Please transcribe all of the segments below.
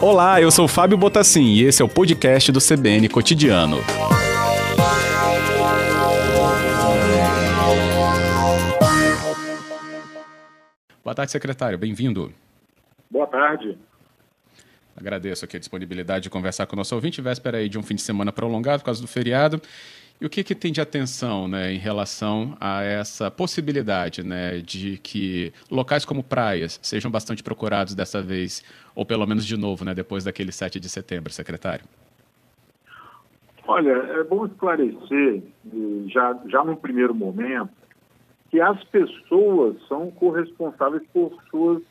Olá, eu sou Fábio Botassin e esse é o podcast do CBN Cotidiano. Boa tarde, secretário. Bem-vindo. Boa tarde. Agradeço aqui a disponibilidade de conversar com o nosso ouvinte, véspera aí de um fim de semana prolongado por causa do feriado. E o que, que tem de atenção né, em relação a essa possibilidade né, de que locais como praias sejam bastante procurados dessa vez, ou pelo menos de novo, né, depois daquele 7 de setembro, secretário? Olha, é bom esclarecer, já, já no primeiro momento, que as pessoas são corresponsáveis por suas,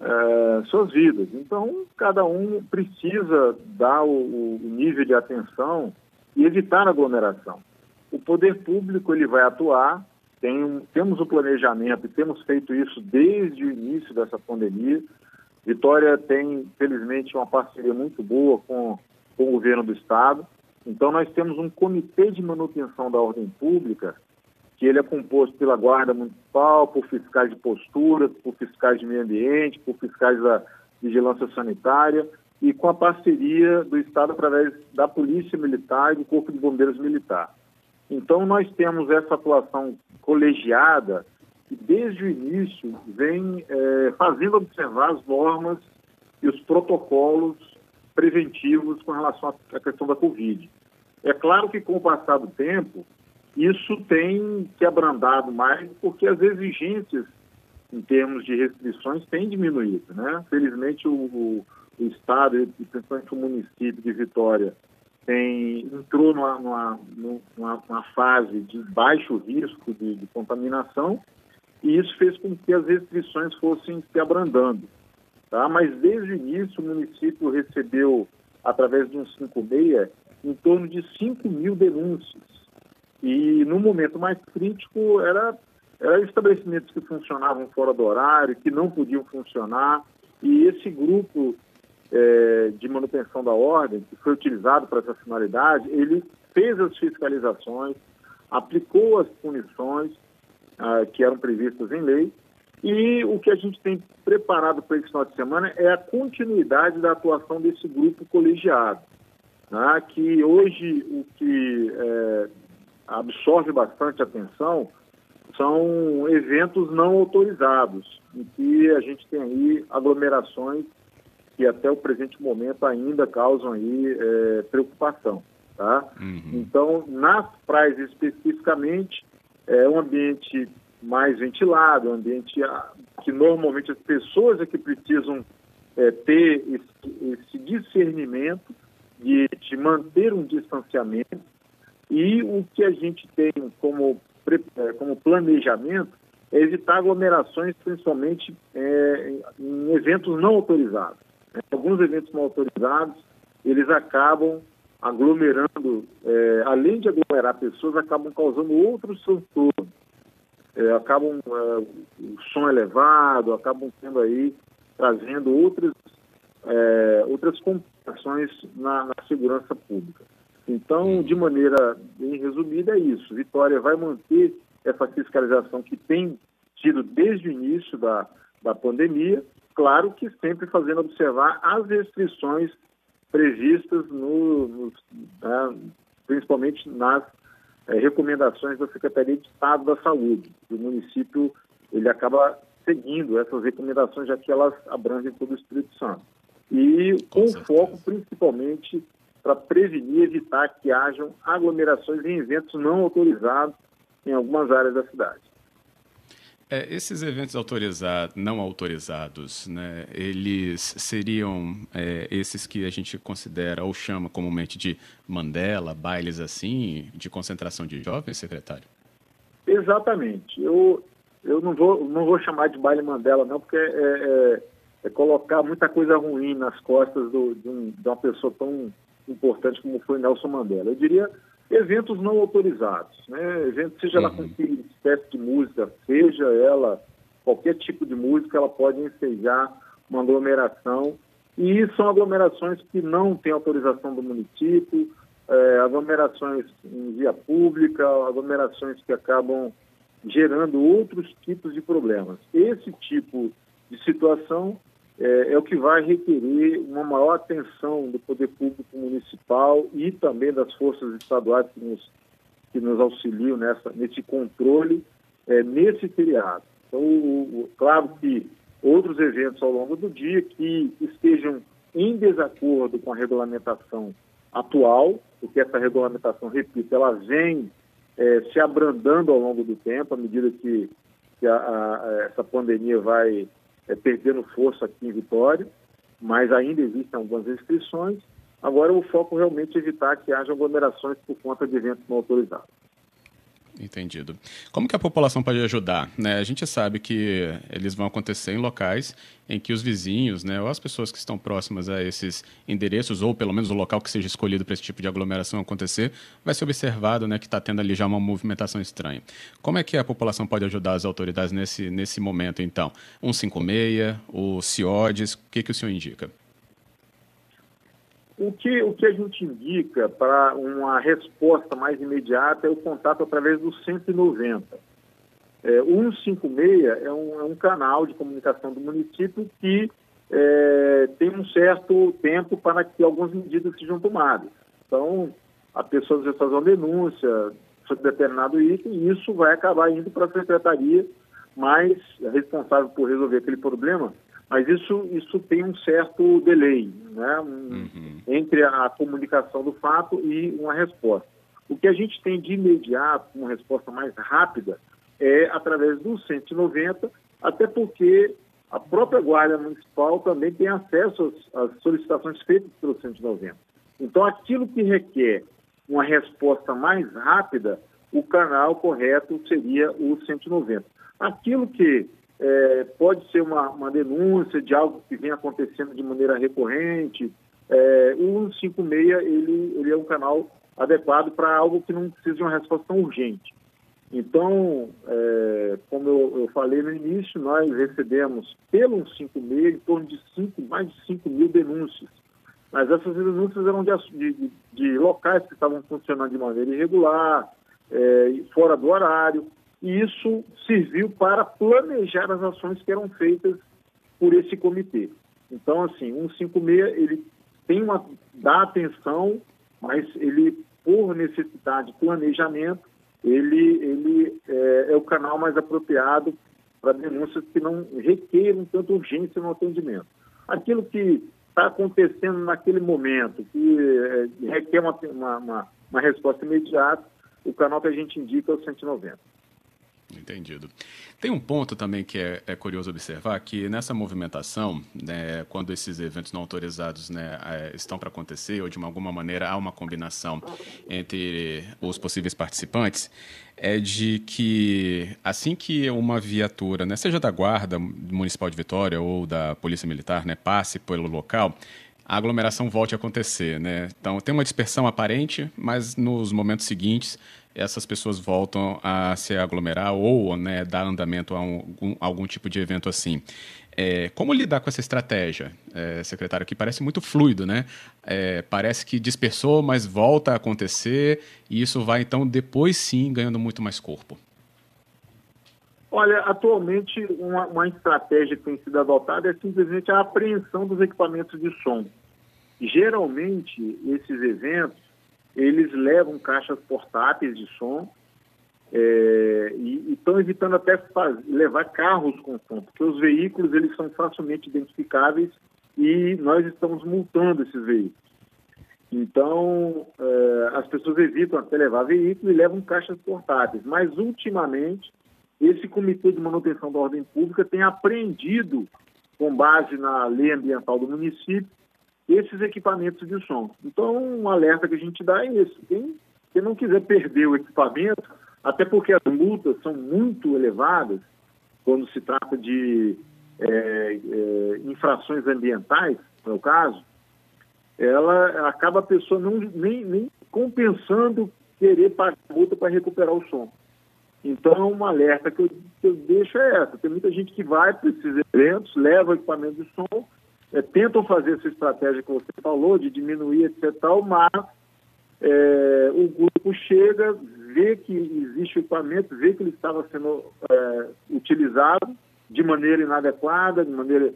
é, suas vidas. Então, cada um precisa dar o, o nível de atenção e evitar aglomeração. O poder público ele vai atuar, tem um, temos o um planejamento e temos feito isso desde o início dessa pandemia. Vitória tem, felizmente, uma parceria muito boa com, com o governo do Estado. Então, nós temos um comitê de manutenção da ordem pública, que ele é composto pela Guarda Municipal, por fiscais de postura, por fiscais de meio ambiente, por fiscais da vigilância sanitária, e com a parceria do Estado através da Polícia Militar e do Corpo de Bombeiros Militar. Então, nós temos essa atuação colegiada que, desde o início, vem é, fazendo observar as normas e os protocolos preventivos com relação à questão da Covid. É claro que, com o passar do tempo, isso tem se abrandado mais, porque as exigências em termos de restrições têm diminuído. Né? Felizmente, o, o Estado e principalmente o município de Vitória tem, entrou numa, numa, numa, numa fase de baixo risco de, de, contaminação e isso fez com que as restrições fossem se abrandando. Tá? Mas desde o início o município recebeu, através de um 56, em torno de 5 mil denúncias. E no momento mais crítico era, era estabelecimentos que funcionavam fora do horário, que não podiam funcionar, e esse grupo é, de manutenção da ordem, que foi utilizado para essa finalidade, ele fez as fiscalizações, aplicou as punições ah, que eram previstas em lei, e o que a gente tem preparado para esse final de semana é a continuidade da atuação desse grupo colegiado, né, que hoje o que é, absorve bastante atenção são eventos não autorizados, em que a gente tem aí aglomerações que até o presente momento ainda causam aí é, preocupação. Tá? Uhum. Então, nas praias especificamente, é um ambiente mais ventilado, um ambiente ah, que normalmente as pessoas é que precisam é, ter esse, esse discernimento de, de, manter um distanciamento e o que a gente tem como, é, como planejamento é evitar aglomerações, principalmente é, em eventos não autorizados. Alguns eventos não autorizados, eles acabam aglomerando, é, além de aglomerar pessoas, acabam causando outros transtornos. É, acabam é, o som elevado, acabam tendo aí, trazendo outras, é, outras complicações na, na segurança pública. Então, de maneira bem resumida, é isso. Vitória vai manter essa fiscalização que tem tido desde o início da, da pandemia claro que sempre fazendo observar as restrições previstas, no, no né, principalmente nas é, recomendações da Secretaria de Estado da Saúde. O município ele acaba seguindo essas recomendações, já que elas abrangem todo o Espírito Santo. E com, com foco principalmente para prevenir e evitar que hajam aglomerações em eventos não autorizados em algumas áreas da cidade. É, esses eventos autorizados, não autorizados, né, eles seriam é, esses que a gente considera ou chama comumente de Mandela, bailes assim, de concentração de jovens, secretário? Exatamente. Eu, eu não, vou, não vou chamar de baile Mandela, não, porque é, é, é colocar muita coisa ruim nas costas do, de, um, de uma pessoa tão importante como foi Nelson Mandela. Eu diria eventos não autorizados, né? Eventos, seja uhum. lá com que espécie de música, seja ela qualquer tipo de música, ela pode ensejar uma aglomeração. E são aglomerações que não têm autorização do município, é, aglomerações em via pública, aglomerações que acabam gerando outros tipos de problemas. Esse tipo de situação é, é, o que vai requerer uma maior atenção do poder público municipal e também das forças estaduais que nos, que nos auxiliam nessa, nesse controle é, nesse feriado. Então, o, o, claro que outros eventos ao longo do dia que estejam em desacordo com a regulamentação atual, porque essa regulamentação, repito, ela vem é, se abrandando ao longo do tempo, à medida que, que a, a, essa pandemia vai é, perdendo força aqui em Vitória, mas ainda existem algumas restrições. Agora, o foco realmente é evitar que haja aglomerações por conta de eventos não autorizados. Entendido. Como que a população pode ajudar? Né? A gente sabe que eles vão acontecer em locais em que os vizinhos, né, ou as pessoas que estão próximas a esses endereços, ou pelo menos o local que seja escolhido para esse tipo de aglomeração acontecer, vai ser observado né, que está tendo ali já uma movimentação estranha. Como é que a população pode ajudar as autoridades nesse, nesse momento, então? 156, o CIODES, o que, que o senhor indica? O que, o que a gente indica para uma resposta mais imediata é o contato através do 190. É, o 156 é um, é um canal de comunicação do município que é, tem um certo tempo para que algumas medidas sejam tomadas. Então, a pessoa vezes faz uma denúncia sobre determinado item e isso vai acabar indo para a secretaria mais responsável por resolver aquele problema mas isso, isso tem um certo delay né? Um, uhum. entre a comunicação do fato e uma resposta. O que a gente tem de imediato, uma resposta mais rápida, é através do 190, até porque a própria Guarda Municipal também tem acesso às, às solicitações feitas pelo 190. Então, aquilo que requer uma resposta mais rápida, o canal correto seria o 190. Aquilo que é, pode ser uma, uma, denúncia de algo que vem acontecendo de maneira recorrente. É, o 156 ele, ele é um canal adequado para algo que não precisa de uma resposta urgente. Então, é, como eu, eu, falei no início, nós recebemos pelo 156 em torno de cinco, mais de 5 mil denúncias. Mas essas denúncias eram de, de, de locais que estavam funcionando de maneira irregular, é, fora do horário e isso serviu para planejar as ações que eram feitas por esse comitê. Então, assim, 156, ele tem uma, dá atenção, mas ele, por necessidade de planejamento, ele, ele é, é o canal mais apropriado para denúncias que não requeram tanta urgência no atendimento. Aquilo que está acontecendo naquele momento, que é, requer uma, uma, uma resposta imediata, o canal que a gente indica é o 190. Entendido. Tem um ponto também que é, é curioso observar, que nessa movimentação, né, quando esses eventos não autorizados né, estão para acontecer, ou de alguma maneira há uma combinação entre os possíveis participantes, é de que assim que uma viatura, né, seja da Guarda Municipal de Vitória ou da Polícia Militar, né, passe pelo local, a aglomeração volte a acontecer. Né? Então, tem uma dispersão aparente, mas nos momentos seguintes essas pessoas voltam a se aglomerar ou né, dar andamento a um, algum tipo de evento assim. É, como lidar com essa estratégia, é, secretário, que parece muito fluido, né? É, parece que dispersou, mas volta a acontecer, e isso vai, então, depois sim, ganhando muito mais corpo. Olha, atualmente, uma, uma estratégia que tem sido adotada é simplesmente a apreensão dos equipamentos de som. Geralmente, esses eventos, eles levam caixas portáteis de som é, e estão evitando até fazer, levar carros com som, porque os veículos eles são facilmente identificáveis e nós estamos multando esses veículos. Então, é, as pessoas evitam até levar veículo e levam caixas portáteis. Mas, ultimamente, esse Comitê de Manutenção da Ordem Pública tem apreendido, com base na lei ambiental do município, esses equipamentos de som. Então, um alerta que a gente dá é esse. Quem, quem não quiser perder o equipamento, até porque as multas são muito elevadas quando se trata de é, é, infrações ambientais, no caso, ela acaba a pessoa não, nem, nem compensando querer pagar multa para recuperar o som. Então, um alerta que eu, que eu deixo é essa. Tem muita gente que vai para esses eventos, leva o equipamento de som é, tentam fazer essa estratégia que você falou, de diminuir, etc. Tal, mas é, o grupo chega, vê que existe equipamento, vê que ele estava sendo é, utilizado de maneira inadequada, de maneira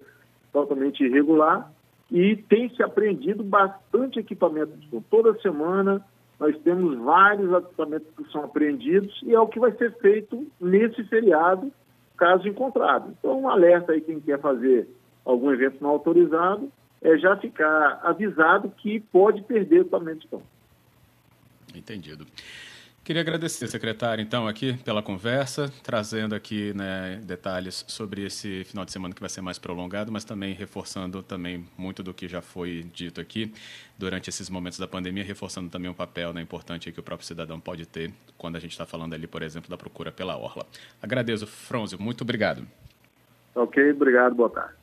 totalmente irregular, e tem se apreendido bastante equipamento som. Toda semana nós temos vários equipamentos que são apreendidos e é o que vai ser feito nesse feriado, caso encontrado. Então, um alerta aí quem quer fazer algum evento não autorizado, é já ficar avisado que pode perder o equipamento de som. Entendido. Queria agradecer, secretário, então, aqui pela conversa, trazendo aqui né, detalhes sobre esse final de semana que vai ser mais prolongado, mas também reforçando também muito do que já foi dito aqui durante esses momentos da pandemia, reforçando também um papel né, importante que o próprio cidadão pode ter quando a gente está falando ali, por exemplo, da procura pela orla. Agradeço, Fronzio, muito obrigado. Ok, obrigado, boa tarde.